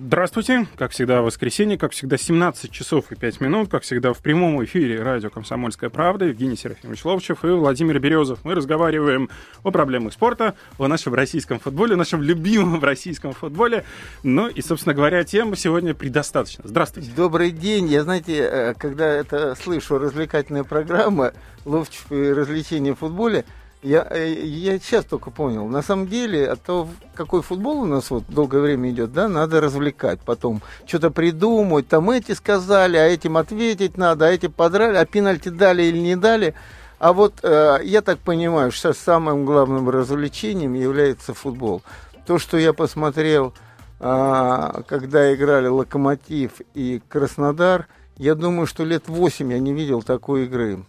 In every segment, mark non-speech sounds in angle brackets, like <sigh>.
Здравствуйте. Как всегда, воскресенье, как всегда, 17 часов и 5 минут, как всегда, в прямом эфире радио «Комсомольская правда». Евгений Серафимович Ловчев и Владимир Березов. Мы разговариваем о проблемах спорта, о нашем российском футболе, нашем любимом <laughs> российском футболе. Ну и, собственно говоря, тем сегодня предостаточно. Здравствуйте. Добрый день. Я, знаете, э, когда это слышу, развлекательная программа «Ловчев и развлечения в футболе», я, э, я сейчас только понял. На самом деле, от того, какой футбол у нас вот долгое время идет, да, надо развлекать. Потом что-то придумать, там эти сказали, а этим ответить надо, а эти подрали, а пенальти дали или не дали. А вот э, я так понимаю, что самым главным развлечением является футбол. То, что я посмотрел, э, когда играли Локомотив и Краснодар – я думаю, что лет восемь я не видел такой игры.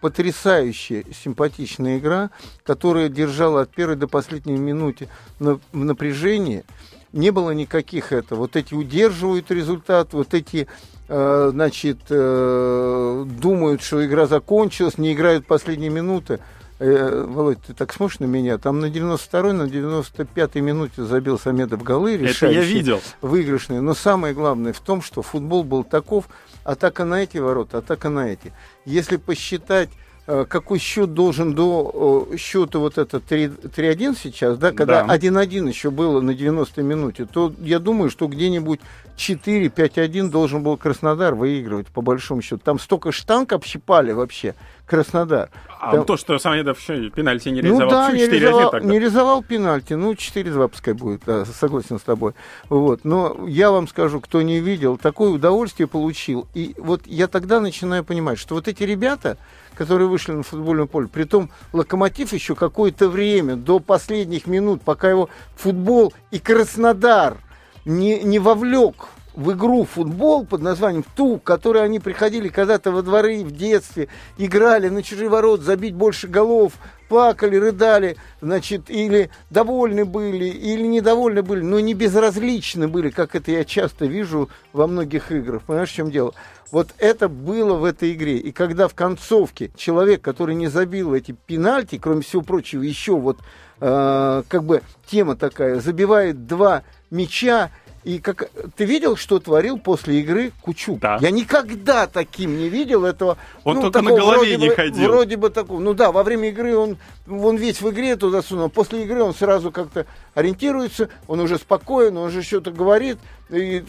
Потрясающая, симпатичная игра, которая держала от первой до последней минуты в напряжении. Не было никаких это. Вот эти удерживают результат, вот эти э, значит, э, думают, что игра закончилась, не играют последние минуты. Э, Володь, ты так смотришь на меня, там на 92-й, на 95-й минуте забил Самедов голы, решающие, Это я видел. выигрышные. Но самое главное в том, что футбол был таков, атака на эти ворота, атака на эти. Если посчитать э, какой счет должен до счета вот это 3-1 сейчас, да, когда да. 1-1 еще было на 90 минуте, то я думаю, что где-нибудь 4-5-1 должен был Краснодар выигрывать, по большому счету. Там столько штанг общипали вообще. Краснодар. А Там... то, что Самедов еще пенальти не реализовал, ну, да, не реализовал, тогда. не реализовал пенальти, ну 4-2 пускай будет, да, согласен с тобой. Вот. Но я вам скажу, кто не видел, такое удовольствие получил. И вот я тогда начинаю понимать, что вот эти ребята, которые вышли на футбольное поле, при том Локомотив еще какое-то время, до последних минут, пока его футбол и Краснодар не, не вовлек в игру футбол под названием ту, которой они приходили когда-то во дворы в детстве, играли на чужие ворот, забить больше голов, плакали, рыдали, значит, или довольны были, или недовольны были, но не безразличны были, как это я часто вижу во многих играх. Понимаешь, в чем дело? Вот это было в этой игре. И когда в концовке человек, который не забил эти пенальти, кроме всего прочего, еще вот э, как бы тема такая, забивает два мяча, и как ты видел, что творил после игры Кучук? Да. Я никогда таким не видел этого. Он ну, только на голове не бы, ходил. Вроде бы такого. Ну да, во время игры он, он весь в игре туда сунул. После игры он сразу как-то ориентируется, он уже спокоен, он уже что-то говорит, и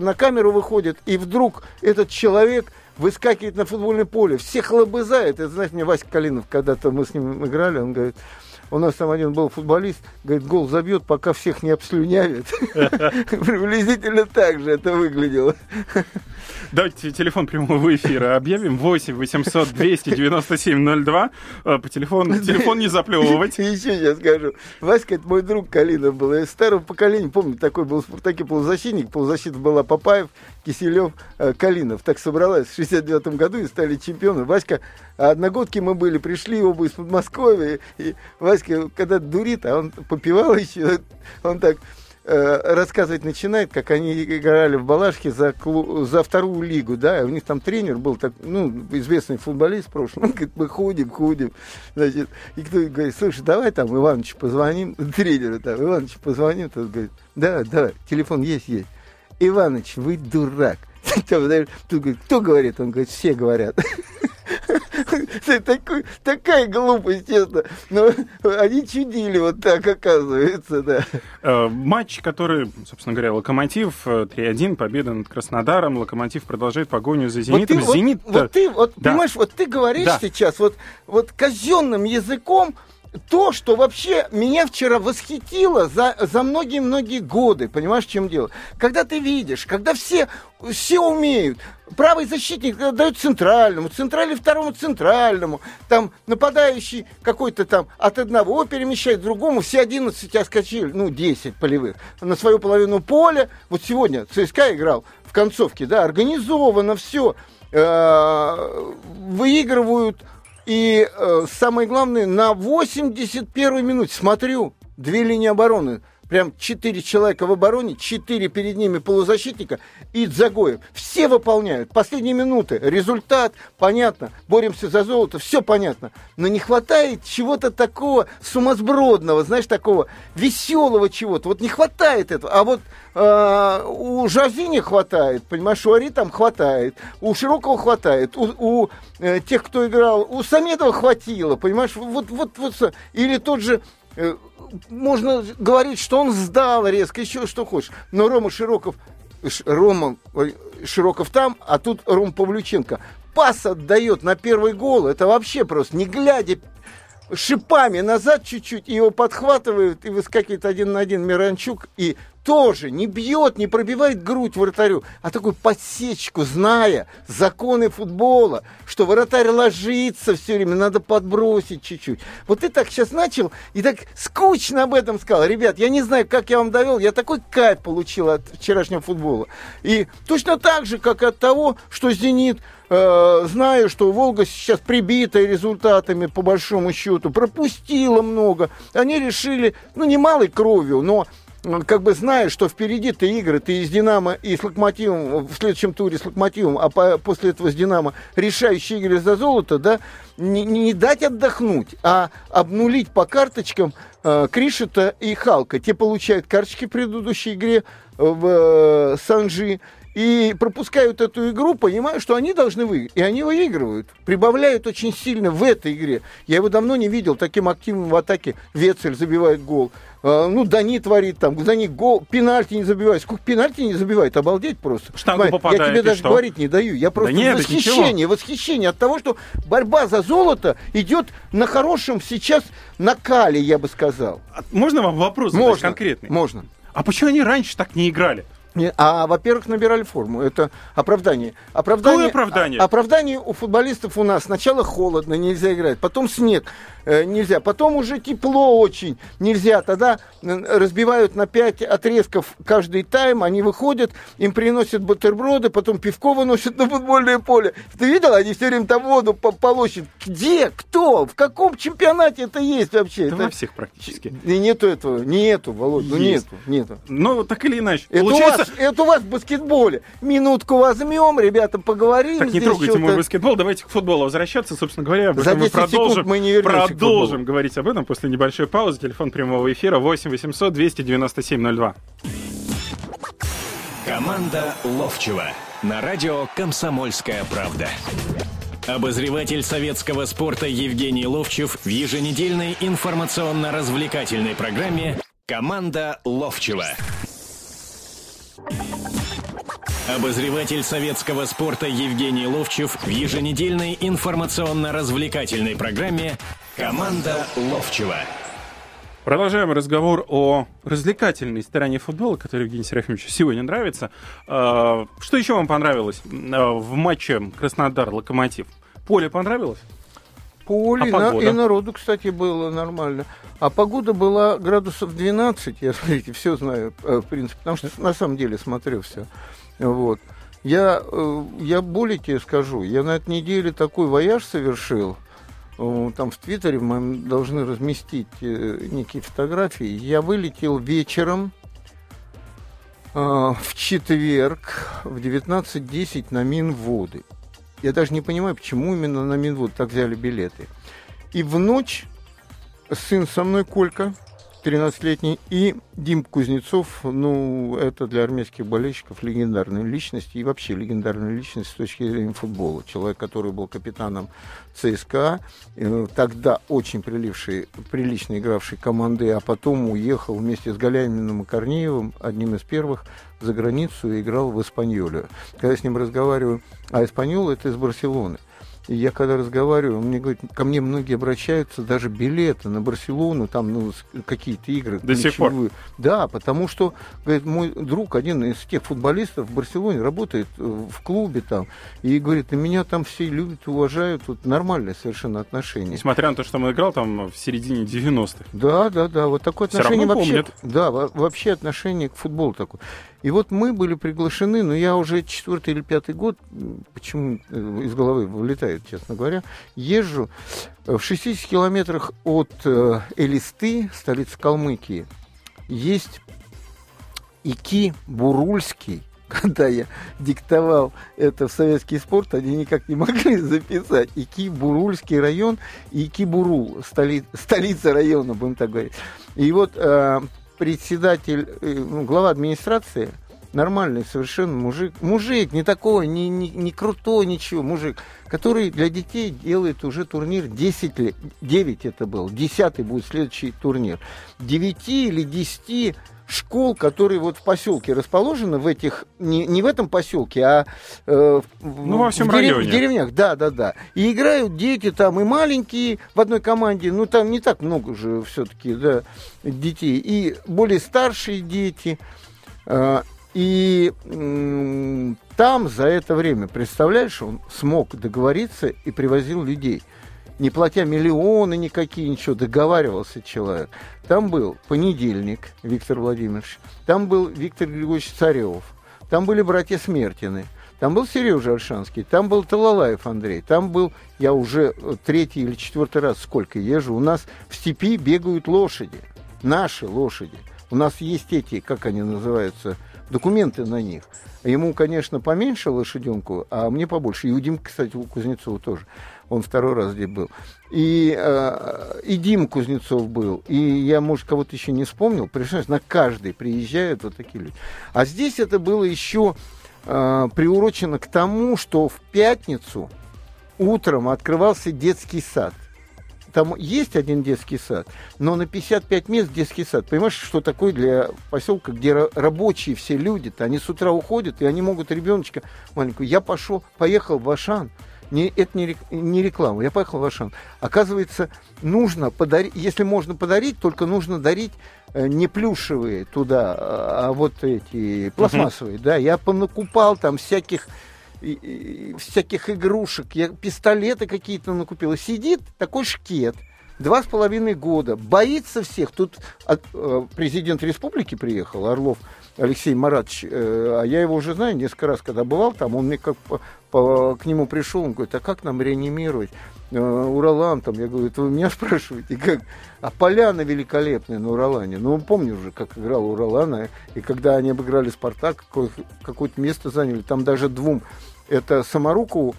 на камеру выходит, и вдруг этот человек выскакивает на футбольное поле, всех лобызает. Это, знаете, мне Васька Калинов, когда-то мы с ним играли, он говорит, у нас там один был футболист, говорит, гол забьет, пока всех не обслюнявит. <laughs> Приблизительно так же это выглядело. Давайте телефон прямого эфира объявим. 8 800 297 02. По телефону, телефон не заплевывать. Еще я скажу. Васька, это мой друг Калинов был. Я старого поколения, помню, такой был в «Спартаке» полузащитник. Полузащита была Папаев, Киселев, э, Калинов. Так собралась в 69 году и стали чемпионы. Васька, одногодки мы были, пришли оба из Подмосковья. И Васька, когда дурит, а он попивал еще, он так Э, рассказывать начинает, как они играли в Балашке за, за вторую лигу, да, у них там тренер был, так, ну, известный футболист в прошлом, он говорит, мы ходим, ходим, значит, и кто говорит, слушай, давай там Ивановичу позвоним, тренеру там, Ивановичу позвоним, тот говорит, да, да, телефон есть, есть. Иваныч, вы дурак. <laughs> Тут говорит, кто говорит? Он говорит, все говорят. <laughs> Такой, такая глупость, честно. Но они чудили вот так, оказывается, да. Э, матч, который, собственно говоря, Локомотив 3-1, э, победа над Краснодаром. Локомотив продолжает погоню за Зенитом. Вот ты, Зенит... вот, вот ты, вот, да. понимаешь, вот ты говоришь да. сейчас вот, вот казенным языком, то, что вообще меня вчера восхитило за, за многие-многие годы, понимаешь, в чем дело? Когда ты видишь, когда все, все умеют, правый защитник дает центральному, центральный второму центральному, там нападающий какой-то там от одного перемещает к другому, все 11 оскочили, ну, 10 полевых, на свою половину поля. Вот сегодня ЦСКА играл в концовке, да, организовано все, э, выигрывают и э, самое главное, на 81-й минуте, смотрю, две линии обороны. Прям четыре человека в обороне, четыре перед ними полузащитника и Дзагоев. Все выполняют. Последние минуты. Результат, понятно. Боремся за золото, все понятно. Но не хватает чего-то такого сумасбродного, знаешь, такого веселого чего-то. Вот не хватает этого. А вот э, у Жазини хватает, понимаешь, у Ари там хватает, у Широкого хватает, у, у э, тех, кто играл, у Самедова хватило, понимаешь, вот, вот, вот, или тот же э, можно говорить, что он сдал резко, еще что хочешь. Но Рома Широков, Рома Широков там, а тут Ром Павлюченко. Пас отдает на первый гол. Это вообще просто, не глядя шипами назад чуть-чуть, его подхватывают и выскакивает один на один Миранчук, и тоже не бьет, не пробивает грудь вратарю, а такую подсечку, зная законы футбола, что вратарь ложится все время, надо подбросить чуть-чуть. Вот ты так сейчас начал и так скучно об этом сказал. Ребят, я не знаю, как я вам довел, я такой кайф получил от вчерашнего футбола. И точно так же, как от того, что «Зенит» э, знаю, что Волга сейчас прибита результатами, по большому счету, пропустила много. Они решили, ну, не малой кровью, но как бы знаешь, что впереди ты игры, ты с Динамо и с Локомотивом, в следующем туре с Локомотивом, а по, после этого с Динамо решающие игры за золото, да, не, не дать отдохнуть, а обнулить по карточкам э, Кришета и Халка. Те получают карточки в предыдущей игре в э, Санжи, и пропускают эту игру, понимая, что они должны выиграть. И они выигрывают. Прибавляют очень сильно в этой игре. Я его давно не видел таким активным в атаке. Вецель забивает гол. А, ну, Дани творит там, Дани гол, пенальти не забивает. Сколько пенальти не забивает, обалдеть просто. Штангу попадает, Я тебе даже что? говорить не даю. Я просто да нет, восхищение, ничего. восхищение от того, что борьба за золото идет на хорошем сейчас накале, я бы сказал. А Можно вам вопрос задать Можно. конкретный? Можно. А почему они раньше так не играли? А, во-первых, набирали форму. Это оправдание. оправдание Какое оправдание? а- оправдание у футболистов у нас. Сначала холодно, нельзя играть. Потом снег, э, нельзя. Потом уже тепло очень, нельзя. Тогда э, разбивают на 5 отрезков каждый тайм. Они выходят, им приносят бутерброды, потом пивко выносят на футбольное поле. Ты видел? Они все время там воду по- полощут. Где? Кто? В каком чемпионате это есть вообще? Да это... во всех практически. И нету этого, нету, Володь, ну нету, нету. Но так или иначе. Это, Получается, вас, это у вас в баскетболе. Минутку возьмем, ребята, поговорим. Так, не трогайте мой баскетбол, давайте к футболу возвращаться. Собственно говоря, об этом мы 10 секунд продолжим, мы не продолжим говорить об этом после небольшой паузы. Телефон прямого эфира 8 800 297 02. Команда Ловчева на радио «Комсомольская правда». Обозреватель советского спорта Евгений Ловчев в еженедельной информационно-развлекательной программе «Команда Ловчева». Обозреватель советского спорта Евгений Ловчев в еженедельной информационно-развлекательной программе «Команда Ловчева». Продолжаем разговор о развлекательной стороне футбола, который Евгению Серафимовичу сегодня нравится. А, Что еще вам понравилось а, в матче Краснодар-Локомотив? Поле понравилось? Поле, А и на- и народу, кстати, было нормально. А погода была градусов 12, <laughs> я, смотрите, все знаю, э, в принципе, потому что на самом деле смотрю все. Вот. Я, э, я более тебе скажу, я на этой неделе такой вояж совершил, Э, там в Твиттере мы должны разместить э, некие фотографии. Я вылетел вечером в четверг в 19.10 на Минводы. Я даже не понимаю, почему именно на Минвод так взяли билеты. И в ночь сын со мной, Колька, 13-летний, и Дим Кузнецов, ну, это для армейских болельщиков легендарная личность, и вообще легендарная личность с точки зрения футбола. Человек, который был капитаном ЦСКА, э, тогда очень приливший, прилично игравший команды, а потом уехал вместе с Галяниным и Корнеевым, одним из первых, за границу и играл в Испаньоле. Когда я с ним разговариваю, а Испаньол это из Барселоны. И я когда разговариваю, мне говорит, ко мне многие обращаются, даже билеты на Барселону, там ну, какие-то игры. До сих пор? Да, потому что, говорит, мой друг, один из тех футболистов в Барселоне, работает э, в клубе там, и говорит, и меня там все любят, уважают, вот нормальное совершенно отношение. Несмотря на то, что он играл там в середине 90-х. Да, да, да, вот такое отношение вообще. помнят. Да, во- вообще отношение к футболу такое. И вот мы были приглашены, но я уже четвертый или пятый год, почему э, из головы вылетает, честно говоря, езжу э, в 60 километрах от э, Элисты, столицы Калмыкии, есть ИКИ Бурульский, <laughs> когда я диктовал это в советский спорт, они никак не могли <laughs> записать. Ики Бурульский район, Ики Бурул, столи, столица района, будем так говорить. И вот председатель, э, ну, глава администрации, нормальный совершенно мужик, мужик, не такой, не, не, не крутой, ничего, мужик, который для детей делает уже турнир 10 лет, 9 это был, 10 будет следующий турнир. 9 или 10 школ, которые вот в поселке расположены, в этих, не, не в этом поселке, а э, ну, во всем в, дерев, районе. в деревнях, да, да, да. И играют дети там и маленькие в одной команде, ну там не так много же все-таки, да, детей, и более старшие дети. Э, и э, там за это время, представляешь, он смог договориться и привозил людей не платя миллионы никакие, ничего, договаривался человек. Там был понедельник Виктор Владимирович, там был Виктор Григорьевич Царев, там были братья Смертины, там был Сережа Альшанский, там был Талалаев Андрей, там был, я уже третий или четвертый раз сколько езжу, у нас в степи бегают лошади, наши лошади. У нас есть эти, как они называются, документы на них. Ему, конечно, поменьше лошаденку, а мне побольше. И у Димы, кстати, у Кузнецова тоже. Он второй раз здесь был. И, э, и Дим Кузнецов был. И я, может, кого-то еще не вспомнил. Представляешь, на каждый приезжают вот такие люди. А здесь это было еще э, приурочено к тому, что в пятницу утром открывался детский сад. Там есть один детский сад, но на 55 мест детский сад. Понимаешь, что такое для поселка, где рабочие все люди-то, они с утра уходят, и они могут ребеночка маленькую. Я пошел, поехал в Ашан, не, это не, не реклама. Я поехал в Ашан. Оказывается, нужно подарить, если можно подарить, только нужно дарить э, не плюшевые туда, а, а вот эти пластмассовые. Uh-huh. Да, я понакупал там всяких всяких игрушек, я пистолеты какие-то накупил. сидит такой шкет, два с половиной года, боится всех. Тут от, э, президент республики приехал, Орлов Алексей Маратович, э, а я его уже знаю несколько раз, когда бывал там, он мне как по, по, к нему пришел, он говорит, а как нам реанимировать? Э, Уралан там, я говорю, это вы меня <laughs> спрашиваете, как? А поляна великолепная на Уралане. Ну, помню уже, как играл Уралана, и когда они обыграли Спартак, какое- какое-то место заняли, там даже двум, это Самаруку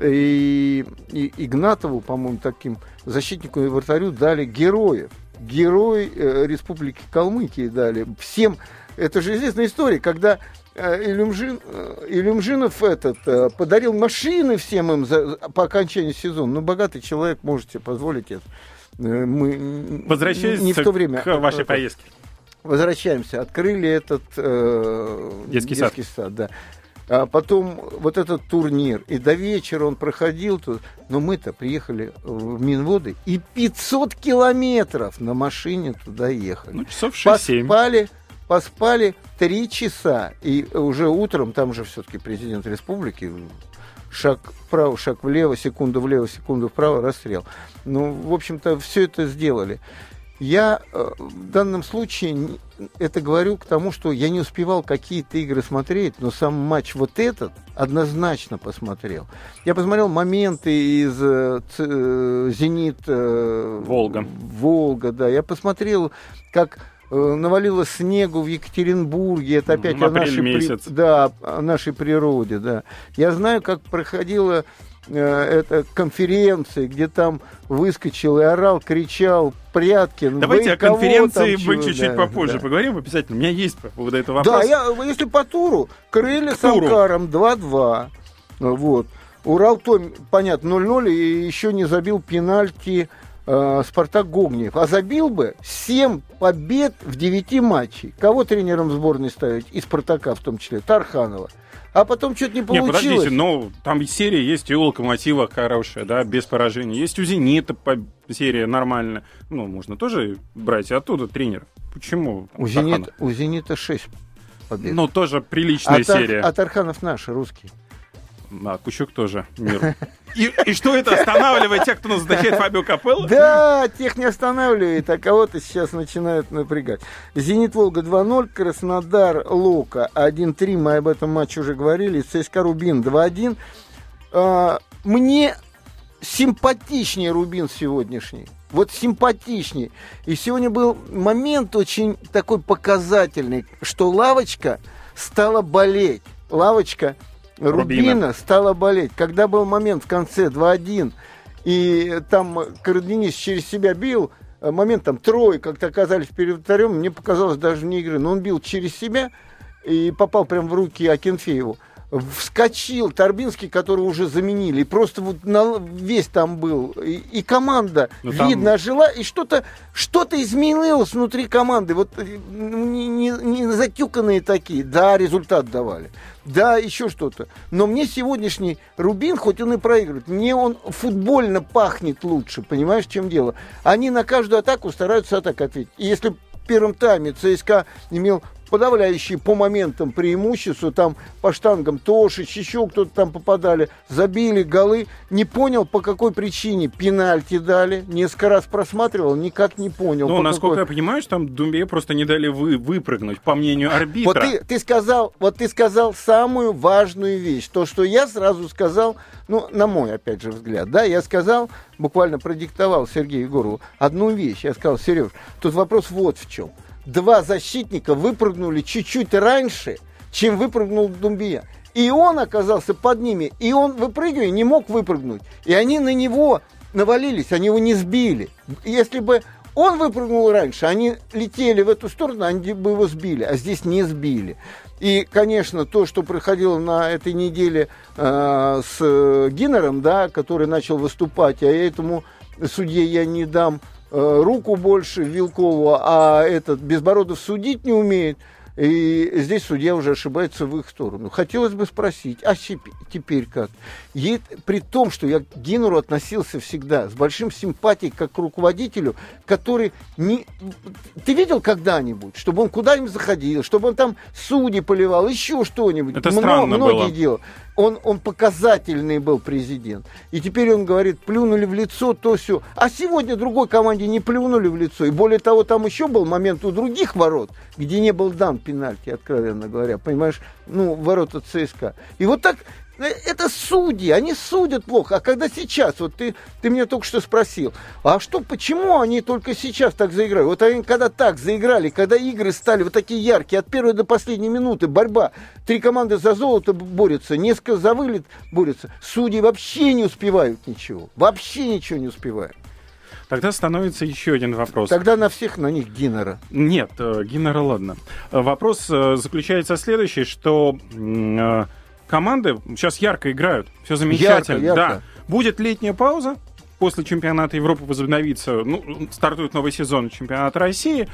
и, и Игнатову, по-моему, таким защитнику и вратарю дали героев. Герой э, Республики Калмыкии дали. Всем это же известная история, когда Илюмжин, э, Илюмжинов этот, э, подарил машины всем им за, по окончании сезона. Ну, богатый человек, можете позволить это. Мы Возвращаясь не в то время. к вашей поездке. Возвращаемся. Открыли этот э, детский, детский сад. сад да. А потом вот этот турнир, и до вечера он проходил тут, но мы-то приехали в Минводы, и 500 километров на машине туда ехали. Ну, часов 6-7. Поспали, поспали три часа. И уже утром, там же все-таки президент республики, шаг вправо, шаг влево, секунду влево, секунду вправо, расстрел. Ну, в общем-то, все это сделали. Я э, в данном случае это говорю к тому, что я не успевал какие-то игры смотреть, но сам матч вот этот однозначно посмотрел. Я посмотрел моменты из э, э, «Зенит» «Волга». «Волга», да. Я посмотрел, как навалило снегу в Екатеринбурге, это опять в о нашей, месяц. При... да, о нашей природе, да. Я знаю, как проходила э, эта конференция, где там выскочил и орал, кричал Пряткин. Давайте о конференции мы чуть-чуть да, попозже да. поговорим обязательно. У меня есть по поводу этого вопрос. Да, я, если по туру, Крылья с Амкаром 2-2. Вот. Урал, то, понятно, 0-0 и еще не забил пенальти э, Спартак Гогниев. А забил бы 7 побед в 9 матчей. Кого тренером сборной ставить? И Спартака в том числе. Тарханова. А потом что-то не получилось. Не, подождите, но там серия есть и у Локомотива хорошая, да, без поражений. Есть у Зенита серия нормальная. Ну, можно тоже брать оттуда тренер. Почему? у, Зенит, у Зенита 6 побед. Ну, тоже приличная а серия. Тар, а Тарханов наш, русский. А, Кущук тоже мир. <laughs> И, и что это останавливает тех, кто назначает Фабио Капелло? Да, тех не останавливает, а кого-то сейчас начинают напрягать. Зенит Волга 2-0, Краснодар Лока 1-3, мы об этом матче уже говорили, ЦСКА Рубин 2-1. А, мне симпатичнее Рубин сегодняшний. Вот симпатичнее. И сегодня был момент очень такой показательный, что лавочка стала болеть. Лавочка Рубина, Рубина стала болеть. Когда был момент в конце 2-1, и там Караденис через себя бил, э, момент там трое как-то оказались перед вторым, мне показалось даже не игры, но он бил через себя и попал прямо в руки Акинфееву вскочил Торбинский, который уже заменили, просто вот на, весь там был. И, и команда, ну, там... видно, жила, и что-то что изменилось внутри команды. Вот э, не, не, не затюканные такие. Да, результат давали. Да, еще что-то. Но мне сегодняшний Рубин, хоть он и проигрывает, мне он футбольно пахнет лучше, понимаешь, чем дело? Они на каждую атаку стараются атак ответить. И если в первом тайме ЦСКА имел подавляющие по моментам преимущества, там по штангам Тошич, еще кто-то там попадали, забили голы, не понял по какой причине пенальти дали, несколько раз просматривал, никак не понял. Ну, насколько какой... я понимаю, что там Думбе просто не дали вы выпрыгнуть, по мнению арбитра. Вот ты, ты сказал, вот ты сказал самую важную вещь, то, что я сразу сказал, ну, на мой, опять же, взгляд, да, я сказал, буквально продиктовал Сергею Егорову одну вещь, я сказал, Сереж, тут вопрос вот в чем – два защитника выпрыгнули чуть-чуть раньше, чем выпрыгнул Думбия. И он оказался под ними, и он, выпрыгивая, не мог выпрыгнуть. И они на него навалились, они его не сбили. Если бы он выпрыгнул раньше, они летели в эту сторону, они бы его сбили, а здесь не сбили. И, конечно, то, что происходило на этой неделе э, с Гиннером, да, который начал выступать, а этому судье я не дам руку больше Вилкову, а этот Безбородов судить не умеет. И здесь судья уже ошибается в их сторону. Хотелось бы спросить, а теперь как? И при том, что я к Гиннеру относился всегда с большим симпатией как к руководителю, который не... Ты видел когда-нибудь, чтобы он куда-нибудь заходил, чтобы он там судьи поливал, еще что-нибудь? Это Много, странно многие было. делал он, он показательный был президент. И теперь он говорит, плюнули в лицо, то все. А сегодня другой команде не плюнули в лицо. И более того, там еще был момент у других ворот, где не был дан пенальти, откровенно говоря. Понимаешь, ну, ворота ЦСКА. И вот так это судьи, они судят плохо. А когда сейчас, вот ты, ты меня только что спросил, а что, почему они только сейчас так заиграли? Вот они когда так заиграли, когда игры стали вот такие яркие, от первой до последней минуты, борьба, три команды за золото борются, несколько за вылет борются, судьи вообще не успевают ничего, вообще ничего не успевают. Тогда становится еще один вопрос. Тогда на всех на них Гиннера. Нет, э, Гиннера ладно. Вопрос э, заключается в следующий, что э, команды сейчас ярко играют, все замечательно. Ярко, ярко. Да. Будет летняя пауза, после чемпионата Европы возобновится, ну, стартует новый сезон чемпионата России,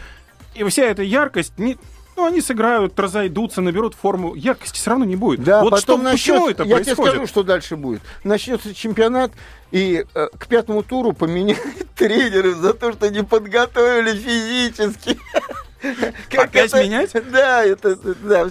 и вся эта яркость не, ну, они сыграют, разойдутся, наберут форму. Яркости все равно не будет. Да, вот потом что, начнется, почему это я происходит? тебе скажу, что дальше будет. Начнется чемпионат, и э, к пятому туру поменяют <laughs> тренеров за то, что не подготовили физически. <laughs> Опять это, менять? Да, это, да.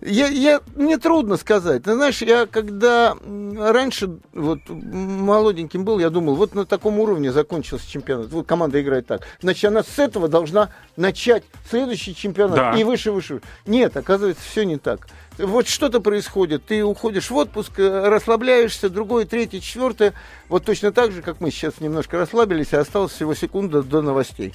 Я, я, мне трудно сказать. Ты знаешь, я когда раньше вот молоденьким был, я думал, вот на таком уровне закончился чемпионат. Вот команда играет так. Значит, она с этого должна начать следующий чемпионат да. и выше, выше. Нет, оказывается, все не так. Вот что-то происходит, ты уходишь в отпуск, э, расслабляешься, другое, третье, четвертое. Вот точно так же, как мы сейчас немножко расслабились, а осталось всего секунда до новостей.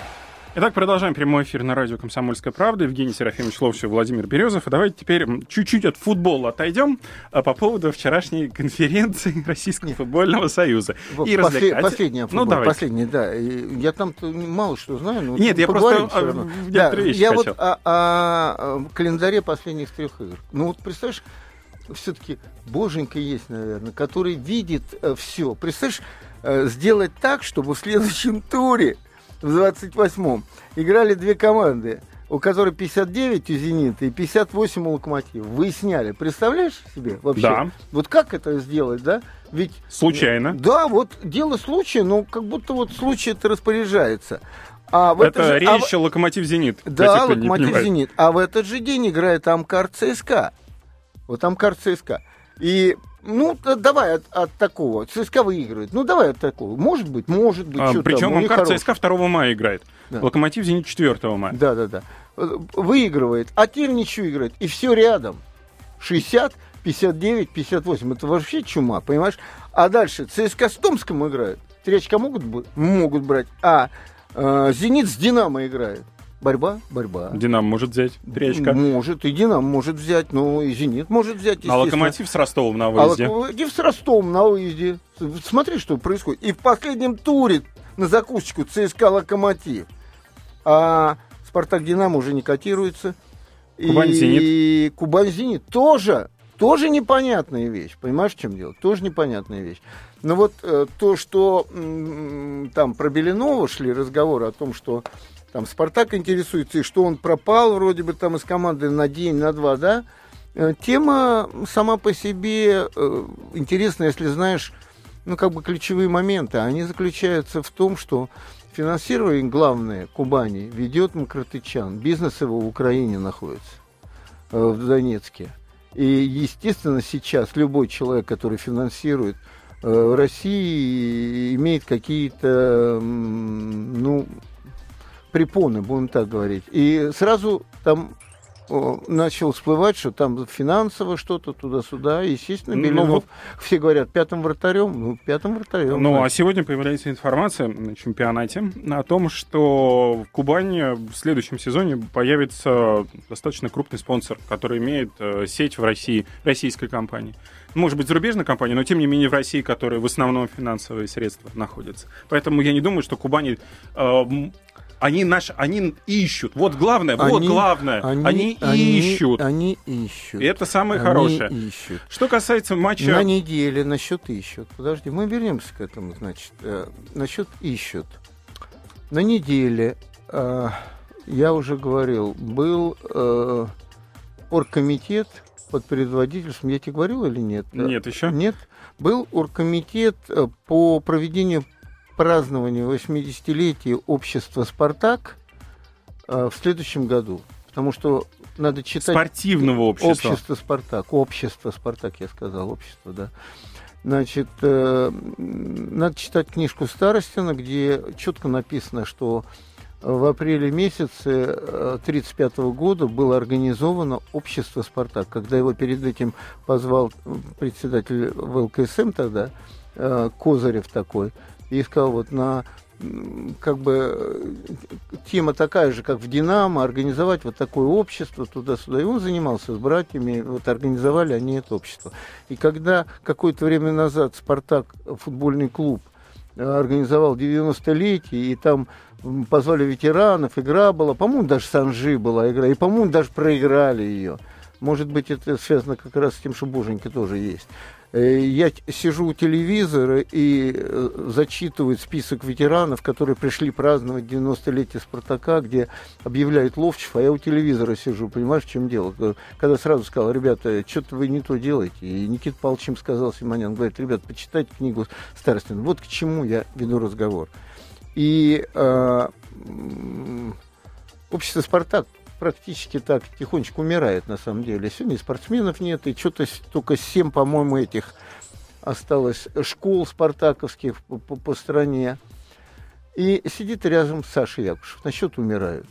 Итак, продолжаем прямой эфир на радио «Комсомольская правда». Евгений Серафимович Ловчев, Владимир Березов. И давайте теперь чуть-чуть от футбола отойдем а по поводу вчерашней конференции <laughs> Российского Нет. футбольного союза. Вот, и послед, последняя футбол, ну, давайте. последняя, да. Я там мало что знаю. Но Нет, я просто а, да, я хотел. вот о, о, о календаре последних трех игр. Ну вот представляешь, все-таки боженька есть, наверное, который видит э, все. Представляешь, э, сделать так, чтобы в следующем туре в 28-м играли две команды. у которой 59 у «Зенита» и 58 у «Локомотива». Вы сняли. Представляешь себе вообще? Да. Вот как это сделать, да? Ведь... Случайно. Да, вот дело случая, но как будто вот случай это распоряжается. А в Это же- а речь «Локомотив Зенит». да, Локомотив. Зенит. А в этот же день играет Амкар ЦСКА. Вот Амкар ЦСКА. И, ну, давай от, от такого. ЦСКА выигрывает. Ну, давай от такого. Может быть, может быть. А, Причем там, Амкар. ЦСКА 2 мая играет. Да. Локомотив Зенит 4 мая. Да, да, да. Э, Выигрывает. А теперь ничего играет. И все рядом. 60, 59, 58. Это вообще чума, понимаешь? А дальше ЦСКА с Томском играет. Три очка могут, могут брать. А э, Зенит с Динамо играет. Борьба, борьба. Динамо может взять три очка. Может, и Динамо может взять, ну и Зенит может взять, А. Локомотив с Ростовом на А выезде. Локомотив с Ростовом на выезде. Смотри, что происходит. И в последнем туре на закусочку ЦСКА Локомотив. А Спартак Динамо уже не котируется. Кубань И Кубань Зенит тоже, тоже непонятная вещь. Понимаешь, в чем дело? Тоже непонятная вещь. Но вот э, то, что м, там про Белинова шли разговоры о том, что там Спартак интересуется, и что он пропал вроде бы там из команды на день, на два, да? Э, Тема сама по себе э, интересна, если знаешь, ну, как бы ключевые моменты. Они заключаются в том, что финансирование главное Кубани ведет Макротычан. Бизнес его в Украине находится, э, в Донецке. И, естественно, сейчас любой человек, который финансирует России, имеет какие-то, ну, препоны, будем так говорить. И сразу там начал всплывать, что там финансово что-то туда-сюда. Естественно, Ну, Белинов, вот- все говорят, пятым вратарем. Ну, пятым вратарем. Ну, а значит. сегодня появляется информация на чемпионате о том, что в Кубани в следующем сезоне появится достаточно крупный спонсор, который имеет э, сеть в России, российской компании. Может быть, зарубежной компании, но тем не менее в России, которая в основном финансовые средства находится. Поэтому я не думаю, что Кубани... э, они, наш, они ищут. Вот главное, вот Они- главное. Они, ищут. Они ищут. И это самое Они хорошее. ищут. Что касается матча... На неделе насчет ищут. Подожди, мы вернемся к этому, значит. Э, насчет ищут. На неделе, э, я уже говорил, был э, оргкомитет под предводительством, я тебе говорил или нет? Нет еще. Нет. Был оргкомитет э, по проведению празднования 80-летия общества «Спартак» э, в следующем году. Потому что надо читать... Спортивного общества. Общество Спартак. Общество Спартак, я сказал, общество, да. Значит, э, надо читать книжку Старостина, где четко написано, что в апреле месяце 1935 года было организовано общество «Спартак». Когда его перед этим позвал председатель ВЛКСМ тогда, э, Козырев такой, и сказал, вот на как бы тема такая же, как в «Динамо», организовать вот такое общество туда-сюда. И он занимался с братьями, вот организовали они это общество. И когда какое-то время назад «Спартак» футбольный клуб э, организовал 90-летие, и там позвали ветеранов, игра была, по-моему, даже Санжи была игра, и, по-моему, даже проиграли ее. Может быть, это связано как раз с тем, что Боженька тоже есть. Э, Я сижу у телевизора и э, зачитывают список ветеранов, которые пришли праздновать 90-летие Спартака, где объявляют Ловчев, а я у телевизора сижу, понимаешь, в чем дело? Э, Когда сразу сказал, ребята, что-то вы не то делаете. И Никита Павлович им сказал, Симонян, говорит, ребят, почитайте книгу Старостина. Вот к чему я веду разговор. И э, общество «Спартак» практически так тихонечко умирает, на самом деле. Сегодня спортсменов нет, и что-то только семь, по-моему, этих осталось школ спартаковских по, по- по стране. И сидит рядом Саша Якушев. Насчет умирают.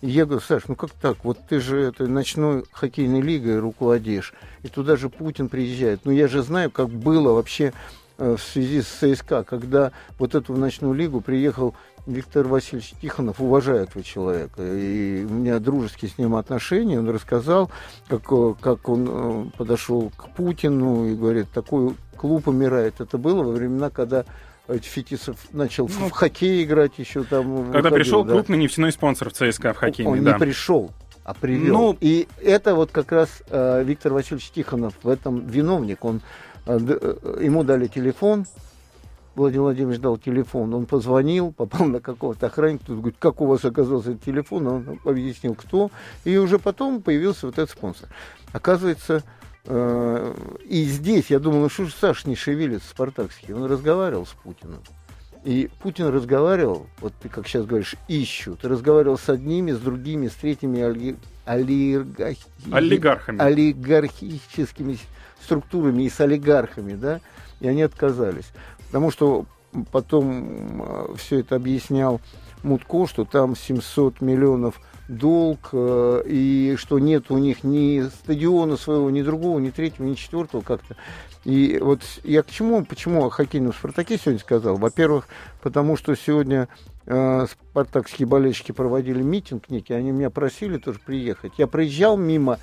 И я говорю, Саш, ну как так? Вот ты же этой ночной хоккейной лигой руководишь, и туда же Путин приезжает. Ну я же знаю, как было вообще э, в связи с ЦСКА, когда вот эту ночную лигу приехал Виктор Васильевич Тихонов, уважаю этого человека, и у меня дружеские с ним отношения, он рассказал, как, как он э, подошел к Путину и говорит, такой клуб умирает. Это было во времена, когда э, Фетисов начал в- Ну, в хоккей играть еще там. Когда выходил, пришел да. крупный нефтяной спонсор в ЦСКА в хоккейный, Он да. не пришел, а привел. Ну- И это вот как раз э, Виктор Васильевич Тихонов в этом виновник. Он, э, э, ему дали телефон, Владимир Владимирович дал телефон, он позвонил, попал на какого-то охранника, тут говорит, как у вас оказался этот телефон, он объяснил, кто, и уже потом появился вот этот спонсор. Оказывается, э, и здесь, я думал, ну что же Саш не шевелится, Спартакский, он разговаривал с Путиным. И Путин разговаривал, вот ты как сейчас говоришь, ищут, разговаривал с одними, с другими, с третьими олигархами, олигархическими структурами и с олигархами, да, и они отказались. Потому что потом все это объяснял Мутко, что там 700 миллионов долг, э, и что нет у них ни стадиона своего, ни другого, ни третьего, ни четвертого как-то. И вот я к чему, почему о хоккейном «Спартаке» сегодня сказал? Во-первых, потому что сегодня э, спартакские болельщики проводили митинг некий, они меня просили тоже приехать. Я проезжал мимо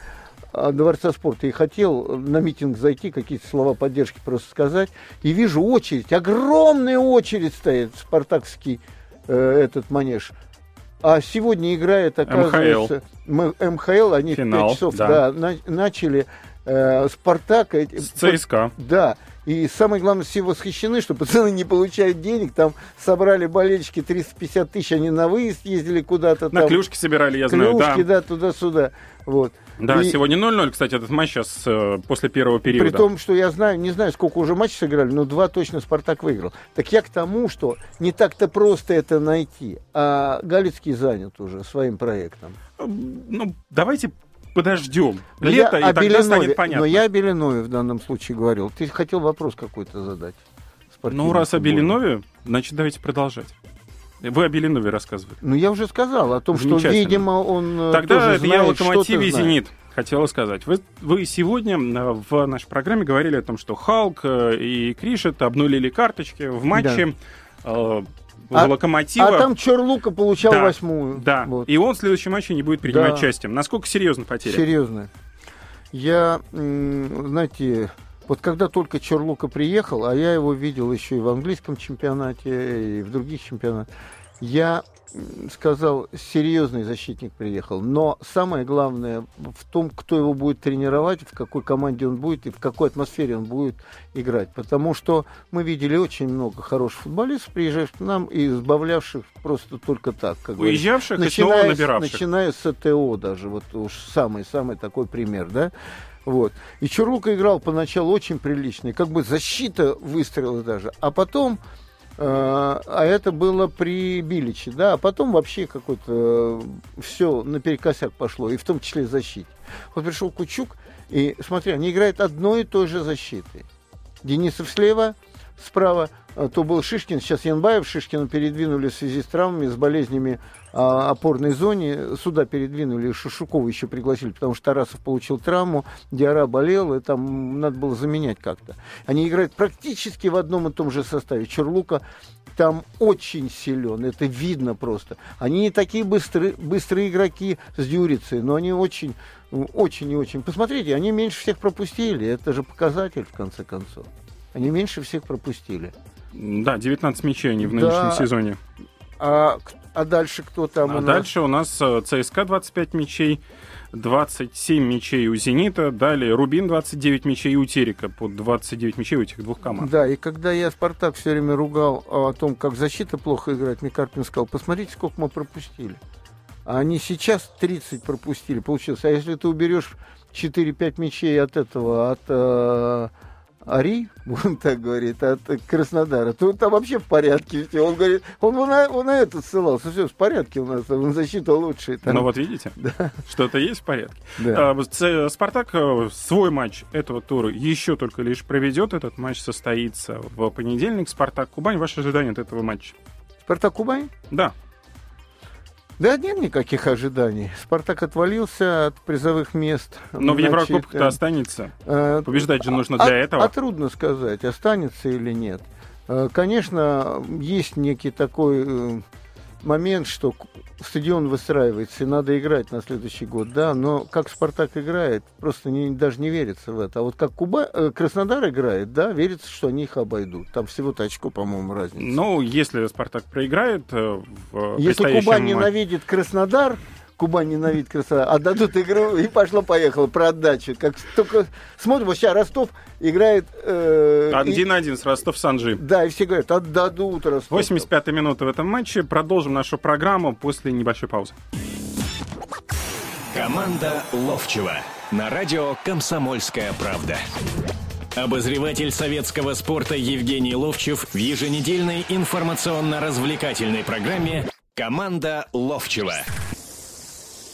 Дворца спорта и хотел на митинг зайти, какие-то слова поддержки просто сказать, и вижу очередь, огромная очередь стоит, спартакский э, этот манеж. А сегодня играет, оказывается, МХЛ, МХЛ они Финал, в 5 часов да. Да, на, начали э, Спартак. С ЦСКА. Да. И самое главное, все восхищены, что пацаны не получают денег. Там собрали болельщики 350 тысяч, они на выезд ездили куда-то. На там. клюшки собирали, я знаю, клюшки, да. да, туда-сюда. Вот. Да, и... сегодня 0-0, кстати, этот матч сейчас э, после первого периода. При том, что я знаю, не знаю, сколько уже матчей сыграли, но два точно Спартак выиграл. Так я к тому, что не так-то просто это найти. А Галицкий занят уже своим проектом. Ну, давайте подождем. Но Лето, и тогда Белинове, станет понятно. Но я о Белинове в данном случае говорил. Ты хотел вопрос какой-то задать. Ну, раз о Белинове, значит, давайте продолжать. Вы о Белинове рассказывали. Ну, я уже сказал о том, что, видимо, он э, Тогда это я локомотиве и «Зенит» хотела сказать. Вы, вы сегодня э, в нашей программе говорили о том, что Халк э, и Кришет обнулили карточки в матче. Да а, Локомотива. А там Чорлука получал да, восьмую. Да, вот. и он в следующем матче не будет принимать да. участие. Насколько серьезно потеря? Серьезно. Я, знаете, вот когда только Чорлука приехал, а я его видел еще и в английском чемпионате, и в других чемпионатах, я сказал, серьезный защитник приехал. Но самое главное в том, кто его будет тренировать, в какой команде он будет и в какой атмосфере он будет играть. Потому что мы видели очень много хороших футболистов, приезжавших к нам и избавлявших просто только так. Как Уезжавших говорят, и снова набиравших. Начиная с ТО даже, вот уж самый-самый такой пример, да. Вот. И Чурука играл поначалу очень приличный, как бы защита выстрела даже. А потом Э, а это было при Биличе, да, а потом вообще какое-то э, все наперекосяк пошло, и в том числе защите. Вот пришел Кучук, и смотри, они играют одной и той же защитой. Денисов слева, справа то был Шишкин, сейчас Янбаев, Шишкина передвинули в связи с травмами, с болезнями а, опорной зоне, сюда передвинули, Шушукова еще пригласили, потому что Тарасов получил травму, Диара болел, и там надо было заменять как-то. Они играют практически в одном и том же составе. Черлука там очень силен, это видно просто. Они не такие быстрые, быстрые игроки с Дюрицей, но они очень, очень и очень. Посмотрите, они меньше всех пропустили, это же показатель в конце концов. Они меньше всех пропустили. Да, 19 мячей они в нынешнем да. сезоне. А, а дальше кто там? А у нас? дальше у нас э, ЦСКА 25 мячей, 27 мячей у «Зенита», далее «Рубин» 29 мячей у «Терека», по 29 мячей у этих двух команд. Да, и когда я «Спартак» все время ругал о том, как защита плохо играет, мне Карпин сказал, посмотрите, сколько мы пропустили. А они сейчас 30 пропустили, получилось. А если ты уберешь 4-5 мячей от этого, от э, Ари, он так говорит, от Краснодара, то там вообще в порядке. Он говорит, он, он, на, он на это ссылался, все в порядке у нас, он защита лучшая. Там. Ну вот видите, <laughs> да. что-то есть в порядке. Да. А, Спартак э, свой матч этого тура еще только лишь проведет, этот матч состоится в понедельник. Спартак Кубань, ваши ожидания от этого матча? Спартак Кубань? Да. Да нет никаких ожиданий. Спартак отвалился от призовых мест. Но Значит, в Еврокубке-то э, останется. Э, Побеждать же нужно для а, этого. А трудно сказать, останется или нет. Э, конечно, есть некий такой э, момент, что стадион выстраивается, и надо играть на следующий год, да, но как Спартак играет, просто не, даже не верится в это. А вот как Куба, э, Краснодар играет, да, верится, что они их обойдут. Там всего-то очко, по-моему, разница. Ну, если Спартак проиграет... Э, в если Кубань ненавидит Краснодар, Кубань ненавидит красота, отдадут игру, и пошло-поехало про отдачу. Как только смотрим, вот сейчас Ростов играет... Э, один один с Ростов Санджи. Да, и все говорят, отдадут Ростов. 85-я минута в этом матче. Продолжим нашу программу после небольшой паузы. Команда Ловчева на радио «Комсомольская правда». Обозреватель советского спорта Евгений Ловчев в еженедельной информационно-развлекательной программе «Команда Ловчева».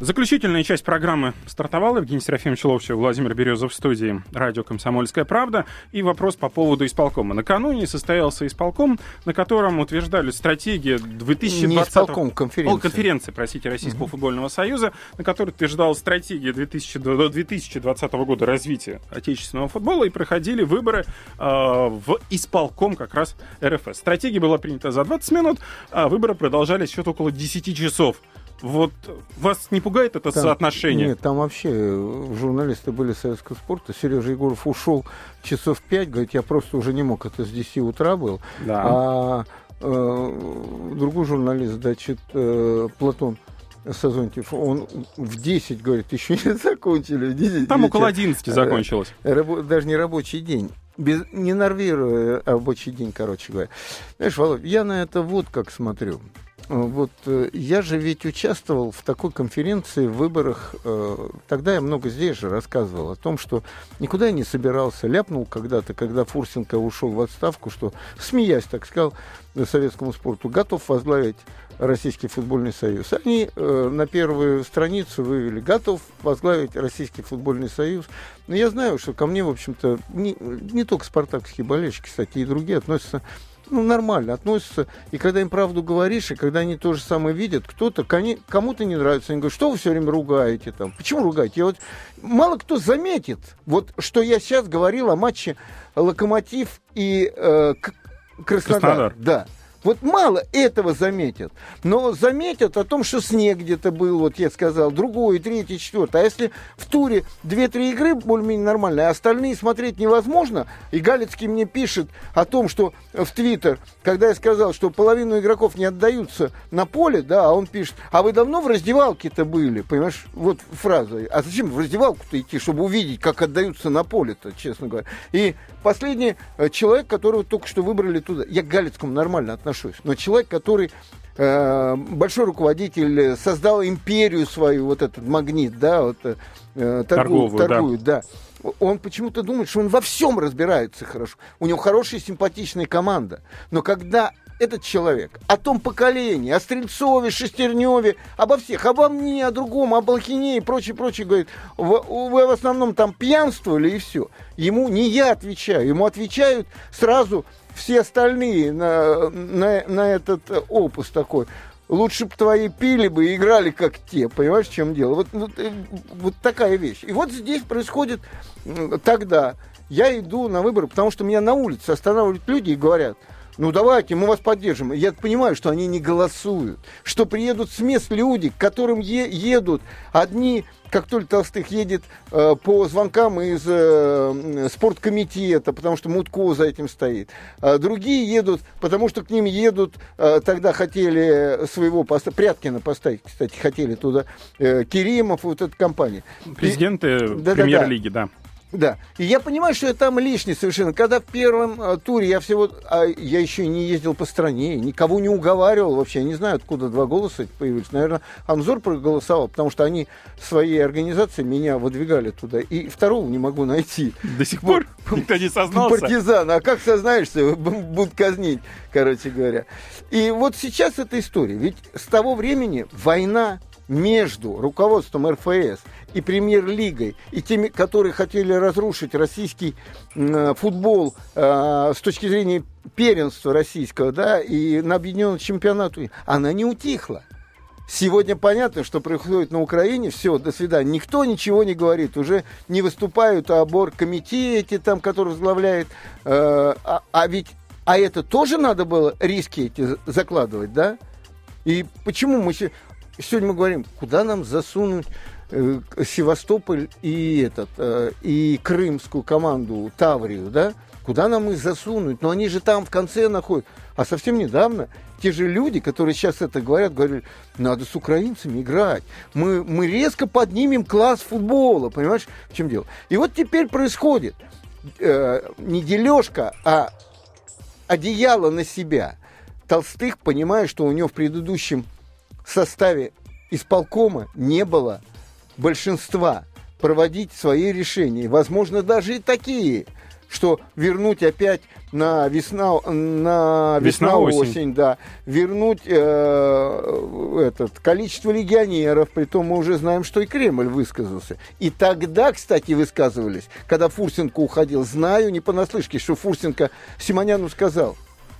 Заключительная часть программы стартовала. Евгений Серафимович Ловчев, Владимир Березов в студии радио «Комсомольская правда». И вопрос по поводу исполкома. Накануне состоялся исполком, на котором утверждали стратегию 2020... Не исполком, конференция. О, конференции, простите, Российского угу. футбольного союза, на которой утверждалась стратегия 2000... до 2020 года развития отечественного футбола, и проходили выборы э, в исполком как раз РФС. Стратегия была принята за 20 минут, а выборы продолжались еще около 10 часов. Вот вас не пугает это там, соотношение? Нет, там вообще э, журналисты были советского спорта. Сережа Егоров ушел часов пять, говорит, я просто уже не мог, это с 10 утра был. Да. А э, другой журналист, значит, э, Платон Сазонтьев, он в 10, говорит, еще не закончили. В 10 Там около 11 э, закончилось. Рабо- даже не рабочий день. Без, не нервируя рабочий день, короче говоря. Знаешь, Володь, я на это вот как смотрю. Вот э, я же ведь участвовал в такой конференции в выборах. Э, тогда я много здесь же рассказывал о том, что никуда я не собирался. Ляпнул когда-то, когда Фурсенко ушел в отставку, что, смеясь, так сказал, советскому спорту, готов возглавить Российский футбольный союз. Они э, на первую страницу вывели готов возглавить Российский футбольный союз. Но я знаю, что ко мне, в общем-то, не, не только спартаковские болельщики, кстати, и другие относятся ну, нормально относятся. И когда им правду говоришь, и когда они то же самое видят, кто-то, кому-то не нравится, они говорят, что вы все время ругаете там? Почему ругаете? Я вот, мало кто заметит, вот что я сейчас говорил о матче Локомотив и э, Краснодар. Краснодар. Да. Вот мало этого заметят. Но заметят о том, что снег где-то был, вот я сказал, другой, третий, четвертый. А если в туре 2-3 игры более-менее нормальные, а остальные смотреть невозможно, и Галицкий мне пишет о том, что в Твиттер, когда я сказал, что половину игроков не отдаются на поле, да, а он пишет, а вы давно в раздевалке-то были? Понимаешь, вот фраза. А зачем в раздевалку-то идти, чтобы увидеть, как отдаются на поле-то, честно говоря. И последний э, человек, которого только что выбрали туда, я к Галицкому нормально отношусь отношусь. Но человек, который э, большой руководитель, создал империю свою, вот этот магнит, да, вот, э, торгует, Торговую, торгует, да. да. Он почему-то думает, что он во всем разбирается хорошо. У него хорошая, симпатичная команда. Но когда этот человек о том поколении, о Стрельцове, Шестерневе, обо всех, обо мне, о другом, о Балхине и прочее, прочее, говорит, вы, вы в основном там пьянствовали и все. Ему не я отвечаю, ему отвечают сразу все остальные на, на, на этот опус такой. Лучше бы твои пили бы и играли как те. Понимаешь, в чем дело? Вот, вот, э, вот такая вещь. И вот здесь происходит тогда. Я иду на выборы, потому что меня на улице останавливают люди и говорят, ну давайте, мы вас поддержим. Я понимаю, что они не голосуют, что приедут с мест люди, к которым е- едут одни как только Толстых едет э, по звонкам из э, спорткомитета, потому что Мутко за этим стоит. А другие едут, потому что к ним едут, э, тогда хотели своего, поста- Пряткина поставить, кстати, хотели туда, э, Керимов, вот эта компания. Президенты премьер-лиги, да. Да. И я понимаю, что я там лишний совершенно. Когда в первом э, туре я всего... А я еще не ездил по стране, никого не уговаривал вообще. Я не знаю, откуда два голоса появились. Наверное, Анзор проголосовал, потому что они своей организацией меня выдвигали туда. И второго не могу найти. До сих пор никто не сознался. Партизан. А как сознаешься? Будут казнить, короче говоря. И вот сейчас эта история. Ведь с того времени война между руководством РФС и премьер-лигой, и теми, которые хотели разрушить российский э, футбол э, с точки зрения первенства российского, да, и на объединенном чемпионату, она не утихла. Сегодня понятно, что происходит на Украине, все, до свидания. Никто ничего не говорит, уже не выступают о комитете, там, который возглавляет. Э, а, а ведь, а это тоже надо было риски эти закладывать, да? И почему мы сегодня мы говорим, куда нам засунуть э, Севастополь и этот, э, и крымскую команду Таврию, да, куда нам их засунуть? Но они же там в конце находят. А совсем недавно те же люди, которые сейчас это говорят, говорили, надо с украинцами играть. Мы, мы резко поднимем класс футбола. Понимаешь, в чем дело? И вот теперь происходит э, не дележка, а одеяло на себя. Толстых, понимая, что у него в предыдущем составе исполкома не было большинства проводить свои решения. Возможно, даже и такие, что вернуть опять на весна, на весна, осень. осень, да, вернуть э, этот количество легионеров, при том мы уже знаем, что и Кремль высказался. И тогда, кстати, высказывались, когда Фурсенко уходил, знаю не понаслышке, что Фурсенко Симоняну сказал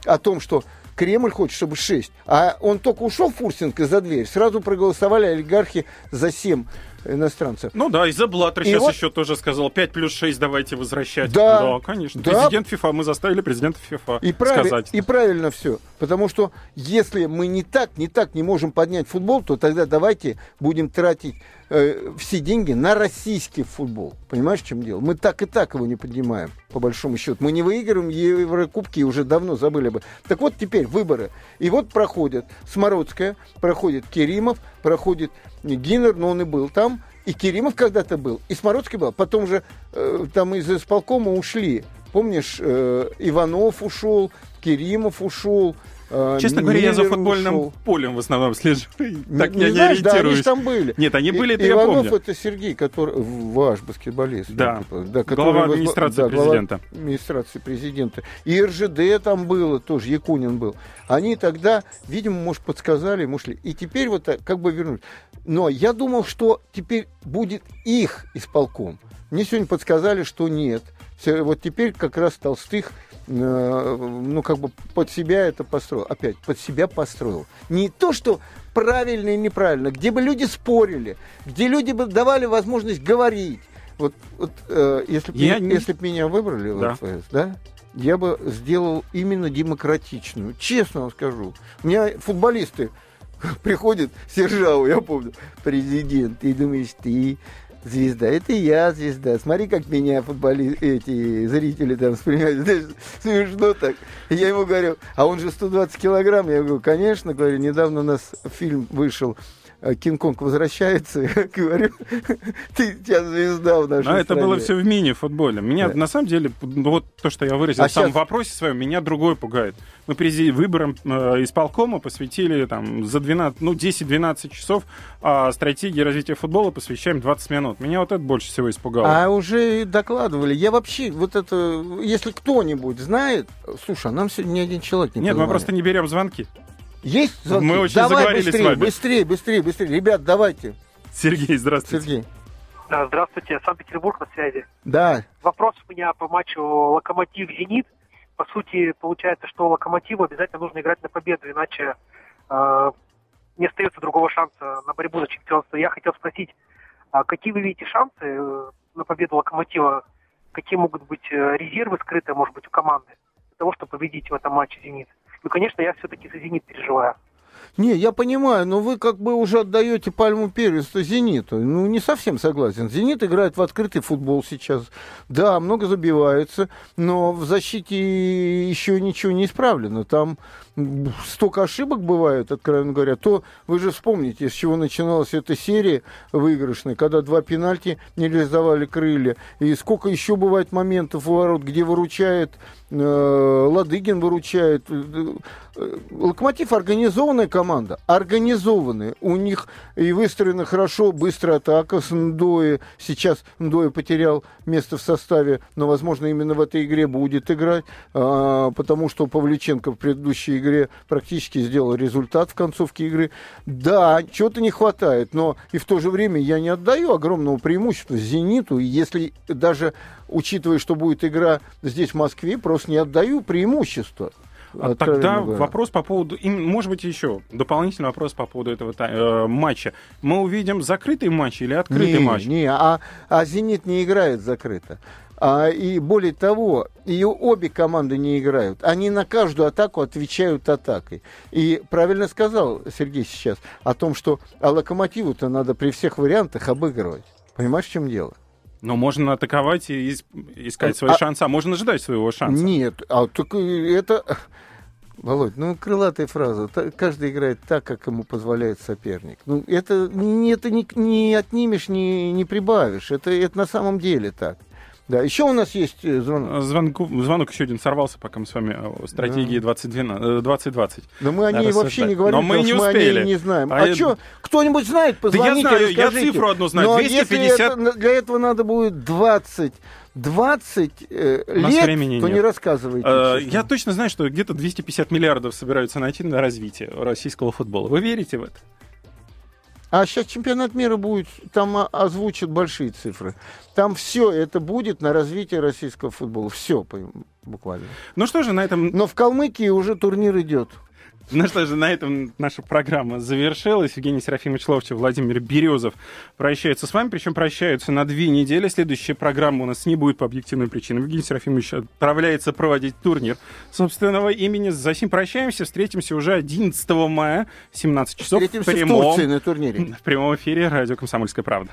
о том, что Кремль хочет, чтобы 6. А он только ушел Фурсенко за дверь, сразу проголосовали олигархи за 7 иностранцев. Ну да, и за Блаттер сейчас вот... еще тоже сказал, 5 плюс 6 давайте возвращать. Да, да конечно. Да. Президент ФИФА, мы заставили президента ФИФА и сказать. И правильно все. Потому что если мы не так, не так не можем поднять футбол, то тогда давайте будем тратить э, все деньги на российский футбол. Понимаешь, в чем дело? Мы так и так его не поднимаем, по большому счету. Мы не выигрываем Еврокубки уже давно забыли бы. Так вот теперь выборы. И вот проходят Смородская, проходит Керимов, проходит Гиннер, но он и был там. И Керимов когда-то был, и Смородский был. Потом же э, там из исполкома ушли. Помнишь, э, Иванов ушел, Керимов ушел, Честно говоря, я за футбольным ушел. полем в основном слежу. <laughs> Так не, я не знаешь, Да, они там были. Нет, они были, это Иванов я помню. это Сергей, который ваш баскетболист. Да, да глава администрации да, президента. Глава администрации президента. И РЖД там было тоже, Якунин был. Они тогда, видимо, может, подсказали, может, и теперь вот как бы вернуть. Но я думал, что теперь будет их исполком. Мне сегодня подсказали, что нет. Вот теперь как раз Толстых Э, ну, как бы под себя это построил. Опять, под себя построил. Не то, что правильно и неправильно, где бы люди спорили, где люди бы давали возможность говорить. Вот, вот э, если бы я не... если б меня выбрали да. в ЛФС, да, я бы сделал именно демократичную. Честно вам скажу. У меня футболисты <laughs> приходят, Сержаву, я помню, президент, и думаешь, ты звезда. Это я звезда. Смотри, как меня футболи... эти зрители там воспринимают. Смешно так. Я ему говорю, а он же 120 килограмм. Я говорю, конечно, говорю, недавно у нас фильм вышел Кинг-Конг возвращается, <laughs> я говорю, ты сейчас звезда в нашей А это было все в мини-футболе. Меня, да. на самом деле, вот то, что я выразил а в самом сейчас... вопросе своем, меня другое пугает. Мы при выборам э, исполкома посвятили там за 12, ну, 10-12 часов, а стратегии развития футбола посвящаем 20 минут. Меня вот это больше всего испугало. А уже докладывали. Я вообще, вот это, если кто-нибудь знает, слушай, а нам сегодня ни один человек не Нет, позвонит. мы просто не берем звонки. Есть звонки? Мы очень Давай заговорили быстрее, с вами. Быстрее, быстрее, быстрее. Ребят, давайте. Сергей, здравствуйте. Сергей. Здравствуйте, Санкт-Петербург на связи. Да. Вопрос у меня по матчу Локомотив-Зенит. По сути, получается, что Локомотиву обязательно нужно играть на победу, иначе э, не остается другого шанса на борьбу за чемпионство. Я хотел спросить, а какие вы видите шансы э, на победу Локомотива? Какие могут быть э, резервы скрытые, может быть, у команды для того, чтобы победить в этом матче «Зенит»? Ну, конечно, я все-таки за «Зенит» переживаю. Не, я понимаю, но вы как бы уже отдаете пальму первенства «Зениту». Ну, не совсем согласен. «Зенит» играет в открытый футбол сейчас. Да, много забивается, но в защите еще ничего не исправлено. Там столько ошибок бывает, откровенно говоря, то вы же вспомните, с чего начиналась эта серия выигрышная, когда два пенальти не реализовали крылья, и сколько еще бывает моментов у ворот, где выручает э, Ладыгин выручает. Локомотив организованная команда, организованная. У них и выстроена хорошо, быстрая атака с Ндои. Сейчас Ндои потерял место в составе, но, возможно, именно в этой игре будет играть, э, потому что Павлюченко в предыдущей игре практически сделал результат в концовке игры. Да, чего-то не хватает, но и в то же время я не отдаю огромного преимущества «Зениту». Если даже учитывая, что будет игра здесь в Москве, просто не отдаю преимущество. А тогда говоря. вопрос по поводу, может быть, еще дополнительный вопрос по поводу этого э, матча. Мы увидим закрытый матч или открытый не, матч? Не, а, а «Зенит» не играет закрыто. А, и более того, ее обе команды не играют. Они на каждую атаку отвечают атакой. И правильно сказал Сергей сейчас о том, что а локомотиву-то надо при всех вариантах обыгрывать. Понимаешь, в чем дело? Но можно атаковать и искать свои а, шансы, а можно ждать своего шанса. Нет, а только это... Володь, ну крылатая фраза. Каждый играет так, как ему позволяет соперник. Ну, это, это не, не отнимешь, не, не прибавишь. Это, это на самом деле так. Да, еще у нас есть э, звонок. Звонок, звонок еще один сорвался, пока мы с вами о стратегии да. 2012, 2020. Да мы о ней вообще не говорим, Но мы не успели. Мы не знаем. А, а что, кто-нибудь знает, позвоните, да я знаю, расскажите. я цифру одну знаю, Но 250... Это, для этого надо будет 20 20 э, лет, времени то нет. не рассказывайте. Э, я точно знаю, что где-то 250 миллиардов собираются найти на развитие российского футбола. Вы верите в это? А сейчас чемпионат мира будет, там озвучат большие цифры. Там все это будет на развитие российского футбола. Все буквально. Ну что же, на этом... Но в Калмыкии уже турнир идет. <laughs> Ну что же, на этом наша программа завершилась. Евгений Серафимович Ловчев, Владимир Березов прощаются с вами, причем прощаются на две недели. Следующая программа у нас не будет по объективным причинам. Евгений Серафимович отправляется проводить турнир собственного имени. За сим прощаемся. Встретимся уже 11 мая, 17 часов. Встретимся в, прямом, в Турции на турнире. <laughs> В прямом эфире радио «Комсомольская правда».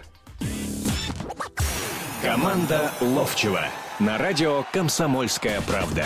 Команда Ловчева на радио «Комсомольская правда».